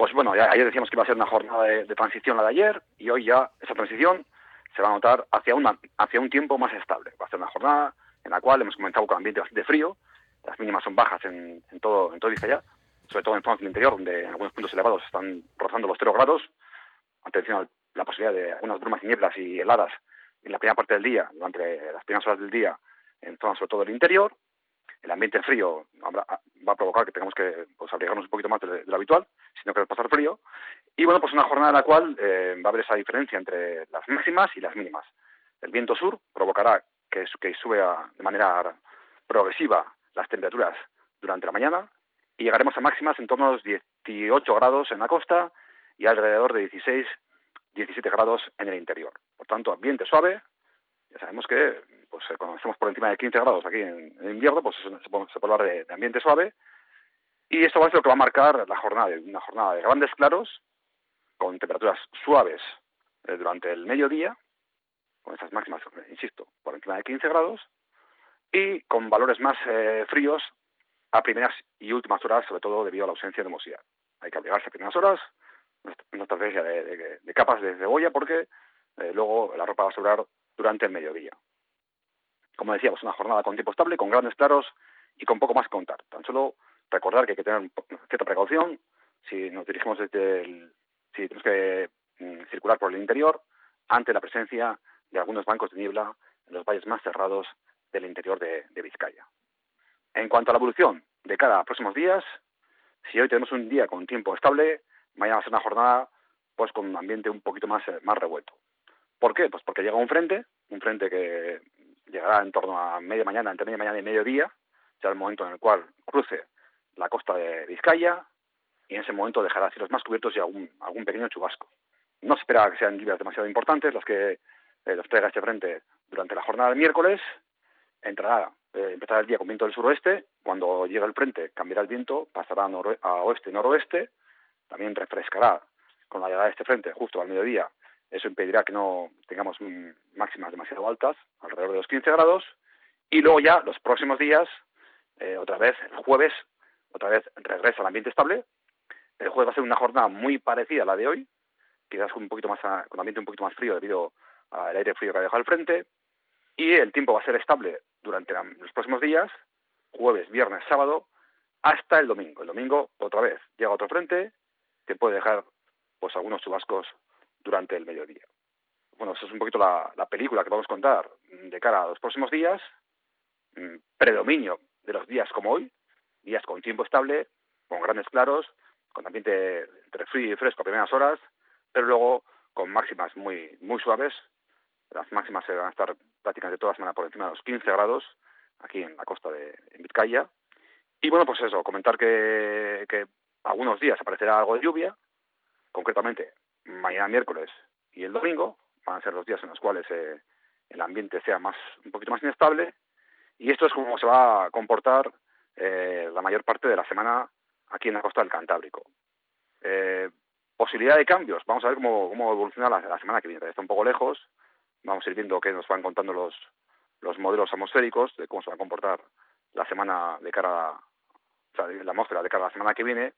Pues bueno, ya ayer decíamos que iba a ser una jornada de, transición la de ayer y hoy ya esa transición se va a notar hacia, una, hacia un tiempo más estable. Va a ser una jornada en la cual hemos comenzado con ambiente bastante frío, las mínimas son bajas en, todo en todo ya, sobre todo en zonas del interior, donde en algunos puntos elevados están rozando los 0 grados. Atención a la posibilidad de algunas brumas y nieblas y heladas en la primera parte del día, durante las primeras horas del día, en zonas sobre todo del interior. El ambiente frío va a provocar que tengamos que pues, abrigarnos un poquito más de, lo habitual, si no queremos pasar frío. Y bueno, pues una jornada en la cual eh, va a haber esa diferencia entre las máximas y las mínimas. El viento sur provocará que, que sube de manera progresiva las temperaturas durante la mañana y llegaremos a máximas en torno a los 18 grados en la costa y alrededor de 16, 17 grados en el interior. Por tanto, ambiente suave. Ya sabemos que pues cuando estamos por encima de 15 grados aquí en, invierno, pues se, puede, hablar de, ambiente suave. Y esto va a ser lo que va a marcar la jornada, una jornada de grandes claros, con temperaturas suaves eh, durante el mediodía, con esas máximas, insisto, por encima de 15 grados, y con valores más eh, fríos a primeras y últimas horas, sobre todo debido a la ausencia de humosidad. Hay que abrigarse a primeras horas, una estrategia de, capas de cebolla, porque eh, luego la ropa va a sobrar durante el mediodía. Como decíamos, una jornada con tiempo estable, con grandes claros y con poco más contar. Tan solo recordar que hay que tener cierta precaución si nos dirigimos desde el, si tenemos que mm, circular por el interior ante la presencia de algunos bancos de niebla en los valles más cerrados del interior de, Vizcaya. En cuanto a la evolución de cara a próximos días, si hoy tenemos un día con tiempo estable, mañana va a ser una jornada pues con un ambiente un poquito más, más revuelto. ¿Por qué? Pues porque llega un frente, un frente que llegará en torno a media mañana, entre media mañana y mediodía, será el momento en el cual cruce la costa de Vizcaya y en ese momento dejará cielos más cubiertos y algún, algún pequeño chubasco. No se espera que sean lluvias demasiado importantes las que eh, los traiga este frente durante la jornada del miércoles. Entrará, eh, empezará el día con viento del suroeste. Cuando llegue el frente cambiará el viento, pasará a, a oeste y noroeste. También refrescará con la llegada de este frente justo al mediodía eso impedirá que no tengamos máximas demasiado altas, alrededor de los 15 grados. Y luego ya, los próximos días, eh, otra vez, el jueves, otra vez regresa al ambiente estable. El jueves va a ser una jornada muy parecida a la de hoy, quizás con un poquito más, con ambiente un poquito más frío debido al aire frío que ha dejado al frente. Y el tiempo va a ser estable durante los próximos días, jueves, viernes, sábado, hasta el domingo. El domingo, otra vez, llega otro frente que puede dejar pues algunos chubascos durante el mediodía. Bueno, eso es un poquito la, película que vamos a contar de cara a los próximos días. Mm, predominio de los días como hoy, días con tiempo estable, con grandes claros, con ambiente entre frío y fresco a primeras horas, pero luego con máximas muy muy suaves. Las máximas se van a estar prácticamente todas semana por encima de los 15 grados aquí en la costa de Vizcaya. Y bueno, pues eso, comentar que, que algunos días aparecerá algo de lluvia, concretamente mañana miércoles y el domingo van a ser los días en los cuales eh, el ambiente sea más un poquito más inestable y esto es como se va a comportar eh, la mayor parte de la semana aquí en la costa del Cantábrico. Eh, posibilidad de cambios, vamos a ver cómo, cómo evoluciona la, semana que viene. Está un poco lejos, vamos a ir viendo qué nos van contando los, los modelos atmosféricos de cómo se va a comportar la semana de cara a, o sea, la atmósfera de cara a la semana que viene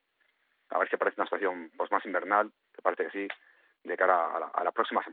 a ver si aparece una situación pues, más invernal, que parece que sí, de cara a la, a la próxima semana.